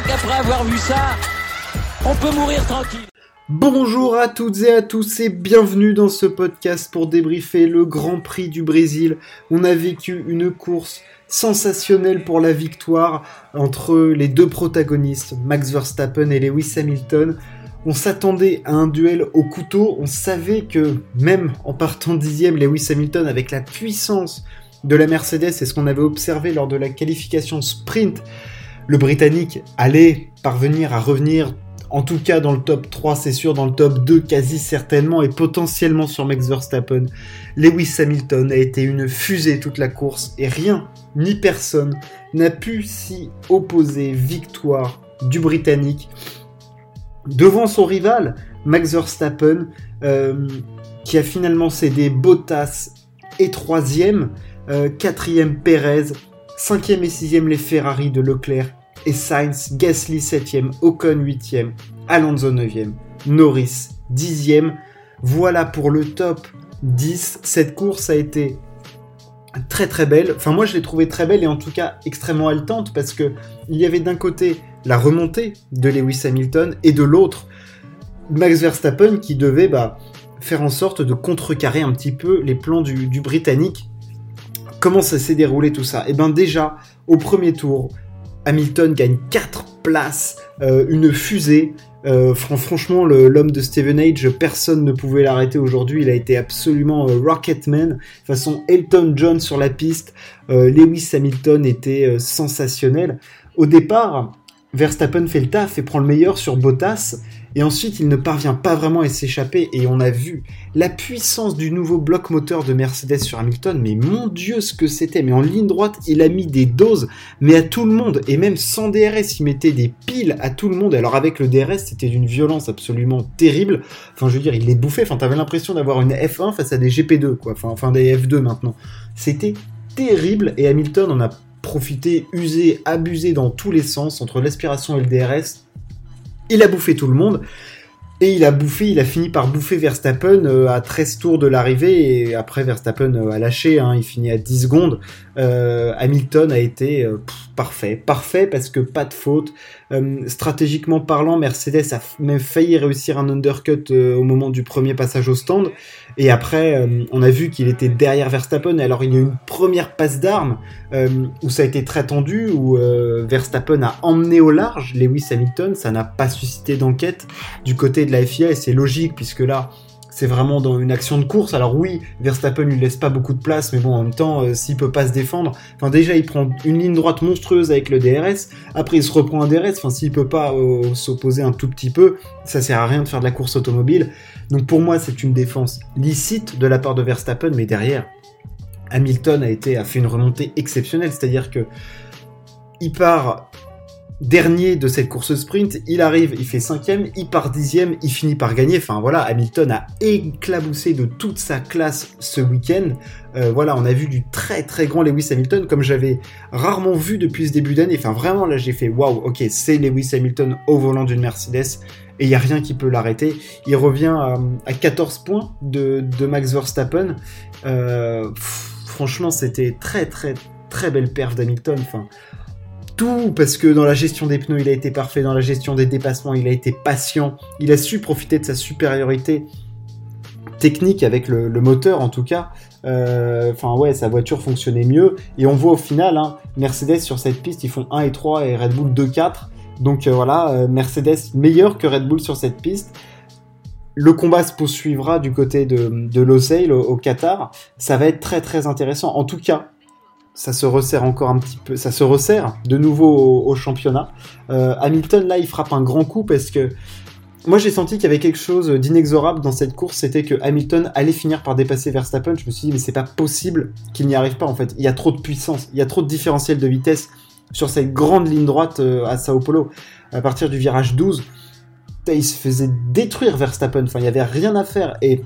crois qu'après avoir vu ça, on peut mourir tranquille. Bonjour à toutes et à tous et bienvenue dans ce podcast pour débriefer le Grand Prix du Brésil. On a vécu une course sensationnelle pour la victoire entre les deux protagonistes, Max Verstappen et Lewis Hamilton. On s'attendait à un duel au couteau, on savait que même en partant dixième, Lewis Hamilton avec la puissance de la Mercedes et ce qu'on avait observé lors de la qualification sprint, le Britannique allait parvenir à revenir en tout cas dans le top 3, c'est sûr, dans le top 2 quasi certainement et potentiellement sur Max Verstappen. Lewis Hamilton a été une fusée toute la course et rien ni personne n'a pu s'y opposer. Victoire du Britannique devant son rival Max Verstappen euh, qui a finalement cédé Bottas et troisième, euh, quatrième Perez, cinquième et sixième les Ferrari de Leclerc et Sainz, Gasly 7ème, Ocon 8ème, Alonso 9ème, Norris 10ème. Voilà pour le top 10. Cette course a été très très belle. Enfin moi je l'ai trouvée très belle et en tout cas extrêmement haletante parce que il y avait d'un côté la remontée de Lewis Hamilton et de l'autre Max Verstappen qui devait bah, faire en sorte de contrecarrer un petit peu les plans du, du Britannique. Comment ça s'est déroulé tout ça? Eh bien déjà, au premier tour, Hamilton gagne 4 places, euh, une fusée. Euh, franchement, l'homme de Steven Age, personne ne pouvait l'arrêter aujourd'hui. Il a été absolument euh, Rocketman, façon Elton John sur la piste. Lewis Hamilton était sensationnel. Au départ, Verstappen fait le taf et prend le meilleur sur Bottas. Et ensuite, il ne parvient pas vraiment à s'échapper. Et on a vu la puissance du nouveau bloc moteur de Mercedes sur Hamilton. Mais mon Dieu, ce que c'était. Mais en ligne droite, il a mis des doses, mais à tout le monde. Et même sans DRS, il mettait des piles à tout le monde. Alors avec le DRS, c'était d'une violence absolument terrible. Enfin, je veux dire, il les bouffait. Enfin, t'avais l'impression d'avoir une F1 face à des GP2, quoi. Enfin, enfin des F2 maintenant. C'était terrible. Et Hamilton en a profité, usé, abusé dans tous les sens entre l'aspiration et le DRS. Il a bouffé tout le monde. Et il a bouffé, il a fini par bouffer Verstappen euh, à 13 tours de l'arrivée et après Verstappen euh, a lâché, hein, il finit à 10 secondes. Euh, Hamilton a été parfait, parfait parce que pas de faute. stratégiquement parlant, Mercedes a même failli réussir un undercut au moment du premier passage au stand. Et après, on a vu qu'il était derrière Verstappen. Alors il y a eu une première passe d'armes où ça a été très tendu, où Verstappen a emmené au large Lewis Hamilton. Ça n'a pas suscité d'enquête du côté de la FIA et c'est logique puisque là c'est vraiment dans une action de course. Alors oui, Verstappen lui laisse pas beaucoup de place, mais bon, en même temps, euh, s'il peut pas se défendre, enfin déjà il prend une ligne droite monstrueuse avec le DRS, après il se reprend un DRS, enfin s'il peut pas euh, s'opposer un tout petit peu, ça sert à rien de faire de la course automobile. Donc pour moi, c'est une défense licite de la part de Verstappen, mais derrière, Hamilton a été a fait une remontée exceptionnelle, c'est-à-dire que il part dernier de cette course sprint, il arrive, il fait cinquième, il part dixième, il finit par gagner. Enfin voilà, Hamilton a éclaboussé de toute sa classe ce week-end. Euh, voilà, on a vu du très très grand Lewis Hamilton comme j'avais rarement vu depuis ce début d'année. Enfin vraiment là j'ai fait waouh, ok c'est Lewis Hamilton au volant d'une Mercedes et il y a rien qui peut l'arrêter. Il revient à, 14 points de, Max Verstappen. Euh, franchement c'était très très très belle perf d'Hamilton. Enfin parce que dans la gestion des pneus, il a été parfait, dans la gestion des dépassements, il a été patient, il a su profiter de sa supériorité technique avec le, moteur en tout cas. Euh, enfin ouais, sa voiture fonctionnait mieux et on voit au final hein, Mercedes sur cette piste, ils font 1 et 3 et Red Bull 2-4. Donc euh, voilà, euh, Mercedes meilleur que Red Bull sur cette piste. Le combat se poursuivra du côté de, de Losail au, Qatar. Ça va être très très intéressant. En tout cas, ça se resserre encore un petit peu, ça se resserre de nouveau au, championnat. Euh, Hamilton là, il frappe un grand coup parce que moi j'ai senti qu'il y avait quelque chose d'inexorable dans cette course, c'était que Hamilton allait finir par dépasser Verstappen. Je me suis dit mais c'est pas possible qu'il n'y arrive pas en fait. Il y a trop de puissance, il y a trop de différentiel de vitesse sur cette grande ligne droite euh, à Sao Paulo. À partir du virage 12, il se faisait détruire Verstappen. Enfin, il y avait rien à faire et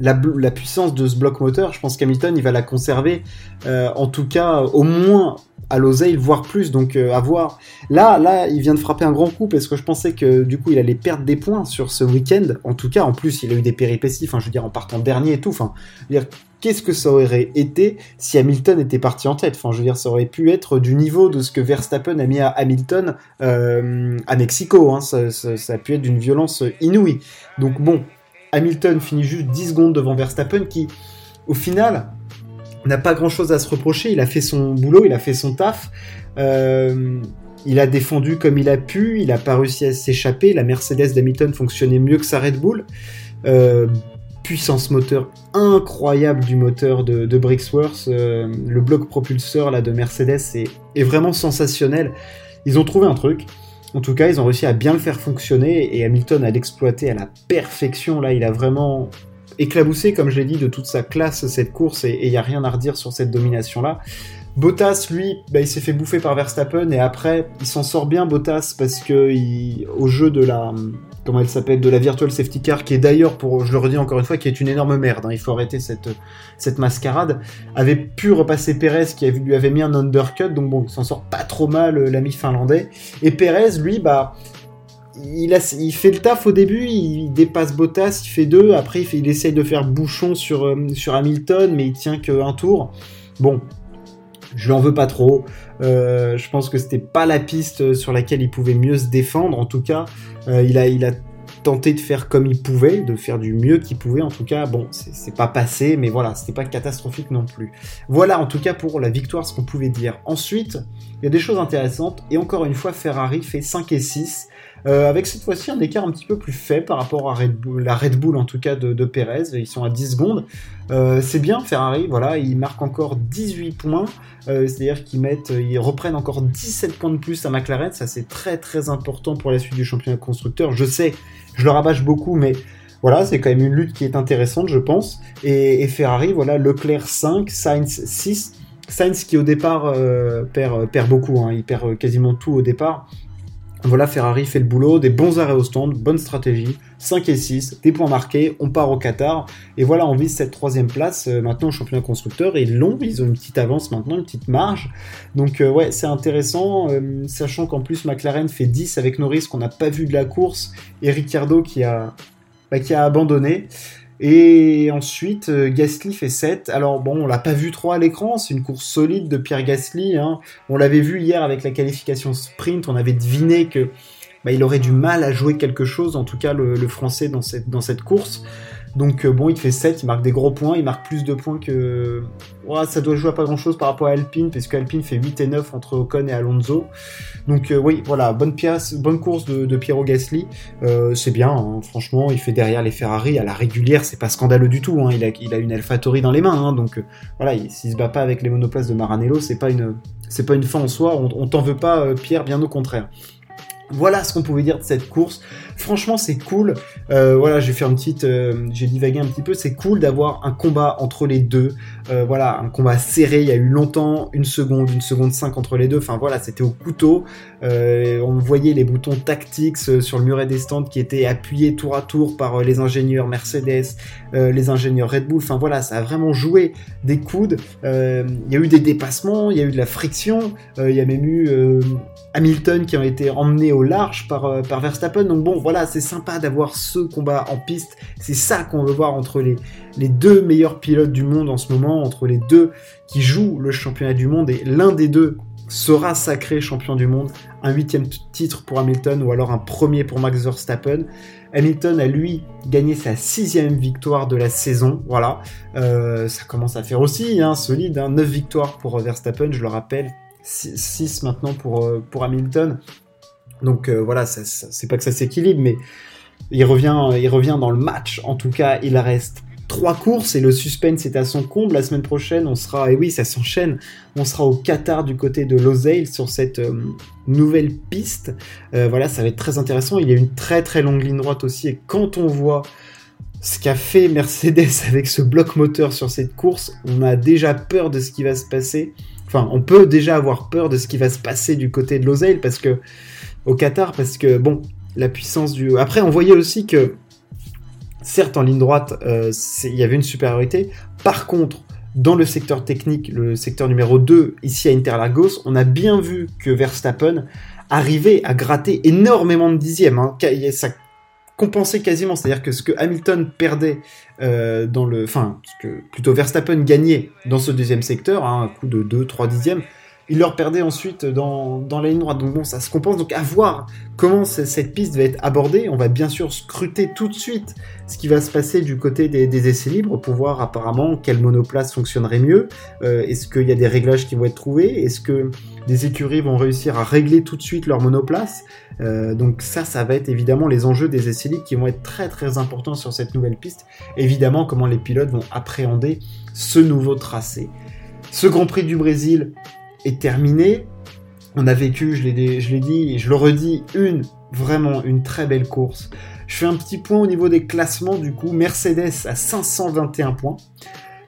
la, puissance de ce bloc moteur, je pense qu'Hamilton, il va la conserver, euh, en tout cas, au moins à l'oseille, voire plus. Donc, euh, à voir. Là, là, il vient de frapper un grand coup parce que je pensais que du coup, il allait perdre des points sur ce week-end. En tout cas, en plus, il a eu des péripéties. Enfin, je veux dire, en partant dernier et tout. Enfin, dire, qu'est-ce que ça aurait été si Hamilton était parti en tête? Enfin, je veux dire, ça aurait pu être du niveau de ce que Verstappen a mis à Hamilton euh, à Mexico. Hein. Ça, ça a pu être d'une violence inouïe. Donc, bon, Hamilton finit juste 10 secondes devant Verstappen qui, au final, n'a pas grand chose à se reprocher. Il a fait son boulot, il a fait son taf. Euh, il a défendu comme il a pu, il n'a pas réussi à s'échapper. La Mercedes d'Hamilton fonctionnait mieux que sa Red Bull. Euh, puissance moteur incroyable du moteur de, Brixworth. Euh, le bloc propulseur de Mercedes est, vraiment sensationnel. Ils ont trouvé un truc. En tout cas, ils ont réussi à bien le faire fonctionner et Hamilton a l'exploité à la perfection. Là, il a vraiment éclaboussé, comme je l'ai dit, de toute sa classe cette course et il n'y a rien à redire sur cette domination-là. Bottas, lui, bah, il s'est fait bouffer par Verstappen et après, il s'en sort bien, Bottas, parce que au jeu de la, comment elle s'appelle, de la Virtual Safety Car, qui est d'ailleurs, pour, je le redis encore une fois, qui est une énorme merde, hein, il faut arrêter cette, mascarade, avait pu repasser Perez, qui lui avait mis un undercut, donc bon, il s'en sort pas trop mal, euh, l'ami finlandais. Et Perez, lui, bah, il, fait le taf au début, il dépasse Bottas, il fait deux, après il, fait, essaye de faire bouchon sur, euh, sur Hamilton, mais il tient qu'un tour. Bon, je lui en veux pas trop. Euh, je pense que c'était pas la piste sur laquelle il pouvait mieux se défendre. En tout cas, euh, il, a, il a tenté de faire comme il pouvait, de faire du mieux qu'il pouvait. En tout cas, bon, c'est pas passé, mais voilà, c'était pas catastrophique non plus. Voilà, en tout cas, pour la victoire, ce qu'on pouvait dire. Ensuite, il y a des choses intéressantes. Et encore une fois, Ferrari fait 5 et 6. Euh, avec cette fois-ci un écart un petit peu plus faible par rapport à Red Bull, la Red Bull en tout cas de, de Perez. Ils sont à 10 secondes. Euh, c'est bien, Ferrari, voilà, ils marquent encore 18 points. Euh, c'est-à-dire qu'ils reprennent encore 17 points de plus à McLaren. Ça, c'est très très important pour la suite du championnat constructeur. Je sais, je le rabâche beaucoup, mais voilà, c'est quand même une lutte qui est intéressante, je pense. Et, Ferrari, voilà, Leclerc 5, Sainz 6. Sainz qui au départ perd, perd beaucoup, hein. il perd quasiment tout au départ. Voilà, Ferrari fait le boulot, des bons arrêts au stand, bonne stratégie, 5 et 6, des points marqués, on part au Qatar, et voilà, on vise cette troisième place euh, maintenant au championnat constructeur, et long, ils ont une petite avance maintenant, une petite marge, donc euh, ouais, c'est intéressant, euh, sachant qu'en plus McLaren fait 10 avec Norris qu'on n'a pas vu de la course, et Ricciardo qui a, bah, qui a abandonné, et ensuite, euh, Gasly fait 7. Alors bon, on l'a pas vu trop à l'écran, c'est une course solide de Pierre Gasly. Hein. On l'avait vu hier avec la qualification sprint, on avait deviné que bah, il aurait du mal à jouer quelque chose, en tout cas le, le français dans cette, dans cette course. Donc euh, bon, il fait 7, il marque des gros points, il marque plus de points que... ça doit jouer à pas grand-chose par rapport à Alpine, puisque Alpine fait 8 et 9 entre Ocon et Alonso. Donc euh, oui, voilà, bonne course de, Piero Gasly. Euh, c'est bien, hein, franchement, il fait derrière les Ferrari à la régulière, c'est pas scandaleux du tout. Hein, il, a, il a une AlphaTauri dans les mains, hein, donc voilà, s'il se bat pas avec les monoplaces de Maranello, c'est pas une, pas une fin en soi. On, on t'en veut pas, Pierre, bien au contraire. Voilà ce qu'on pouvait dire de cette course. Franchement, c'est cool. Euh, voilà, j'ai fait une petite, euh, j'ai divagué un petit peu. C'est cool d'avoir un combat entre les deux. Euh, voilà, un combat serré. Il y a eu longtemps une seconde, une seconde cinq entre les deux. Enfin voilà, c'était au couteau. on voyait les boutons tactiques sur le muret des stands qui étaient appuyés tour à tour par les ingénieurs Mercedes, les ingénieurs Red Bull. Enfin voilà, ça a vraiment joué des coudes. Il y a eu des dépassements, il y a eu de la friction. Il y a même eu Hamilton qui ont été emmenés au large par, euh, par Verstappen. Donc bon, voilà, c'est sympa d'avoir ce combat en piste. C'est ça qu'on veut voir entre les, deux meilleurs pilotes du monde en ce moment, entre les deux qui jouent le championnat du monde et l'un des deux sera sacré champion du monde. Un huitième titre pour Hamilton ou alors un premier pour Max Verstappen. Hamilton a lui gagné sa sixième victoire de la saison. Voilà, euh, ça commence à faire aussi hein, solide. Hein. 9 victoires pour Verstappen, je le rappelle, 6 maintenant pour, euh, pour Hamilton. Donc euh, voilà, c'est pas que ça s'équilibre, mais il revient, il revient dans le match. En tout cas, il reste trois courses et le suspense est à son comble. La semaine prochaine, on sera, et oui, ça s'enchaîne, on sera au Qatar du côté de Losail sur cette euh, nouvelle piste. voilà, ça va être très intéressant. Il y a une très très longue ligne droite aussi et quand on voit ce qu'a fait Mercedes avec ce bloc moteur sur cette course, on a déjà peur de ce qui va se passer. Enfin, on peut déjà avoir peur de ce qui va se passer du côté de l'Oseille parce que au Qatar, parce que bon, la puissance du. Après, on voyait aussi que certes en ligne droite, il y avait une supériorité. Par contre, dans le secteur technique, le secteur numéro 2, ici à Interlagos, on a bien vu que Verstappen arrivait à gratter énormément de dixièmes. Hein. Ça compensait quasiment, c'est-à-dire que ce que Hamilton perdait euh, dans le... Enfin, ce que plutôt Verstappen gagnait dans ce deuxième secteur, hein, un coup de 2-3 dixièmes, il leur perdait ensuite dans, dans la ligne droite. Donc bon, ça se compense. Donc à voir comment cette piste va être abordée. On va bien sûr scruter tout de suite ce qui va se passer du côté des, essais libres pour voir apparemment quelle monoplace fonctionnerait mieux. Euh, est-ce qu'il y a des réglages qui vont être trouvés? Est-ce que des écuries vont réussir à régler tout de suite leur monoplace euh, Donc ça, ça va être évidemment les enjeux des essais qui vont être très très importants sur cette nouvelle piste. Évidemment, comment les pilotes vont appréhender ce nouveau tracé. Ce Grand Prix du Brésil, est terminé. On a vécu, je l'ai dit je le redis, une, vraiment une très belle course. Je fais un petit point au niveau des classements, du coup, Mercedes à 521 points.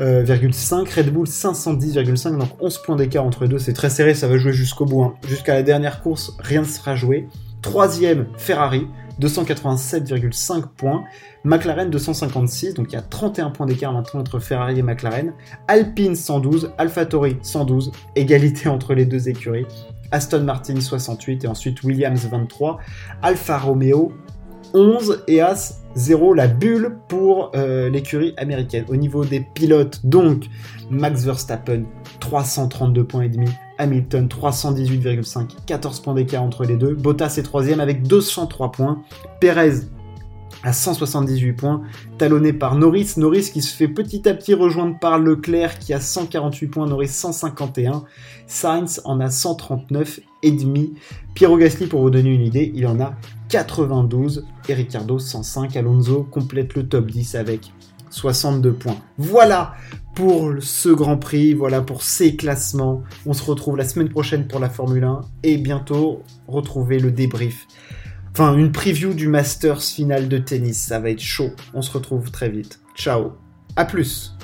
Euh, Red Bull 510,5, donc 11 points d'écart entre les deux, c'est très serré, ça va jouer jusqu'au bout. Hein. Jusqu'à la dernière course, rien ne sera joué. Troisième, Ferrari, 287,5 points. McLaren 256, donc il y a 31 points d'écart maintenant entre Ferrari et McLaren. Alpine 112, AlphaTauri 112, égalité entre les deux écuries. Aston Martin 68 et ensuite Williams 23. Alfa Romeo 11 et As 0, la bulle pour euh, l'écurie américaine. Au niveau des pilotes, donc Max Verstappen 332 points et demi, Hamilton 318,5, 14 points d'écart entre les deux. Bottas est troisième avec 203 points. Perez à 178 points, talonné par Norris. Norris qui se fait petit à petit rejoindre par Leclerc qui a 148 points, Norris 151. Sainz en a 139 et demi. Piero Gasly, pour vous donner une idée, il en a 92 et Ricardo 105. Alonso complète le top 10 avec 62 points. Voilà pour ce Grand Prix, voilà pour ces classements. On se retrouve la semaine prochaine pour la Formule 1 et bientôt retrouver le débrief. Enfin, une preview du Masters final de tennis, ça va être chaud. On se retrouve très vite. Ciao. À plus.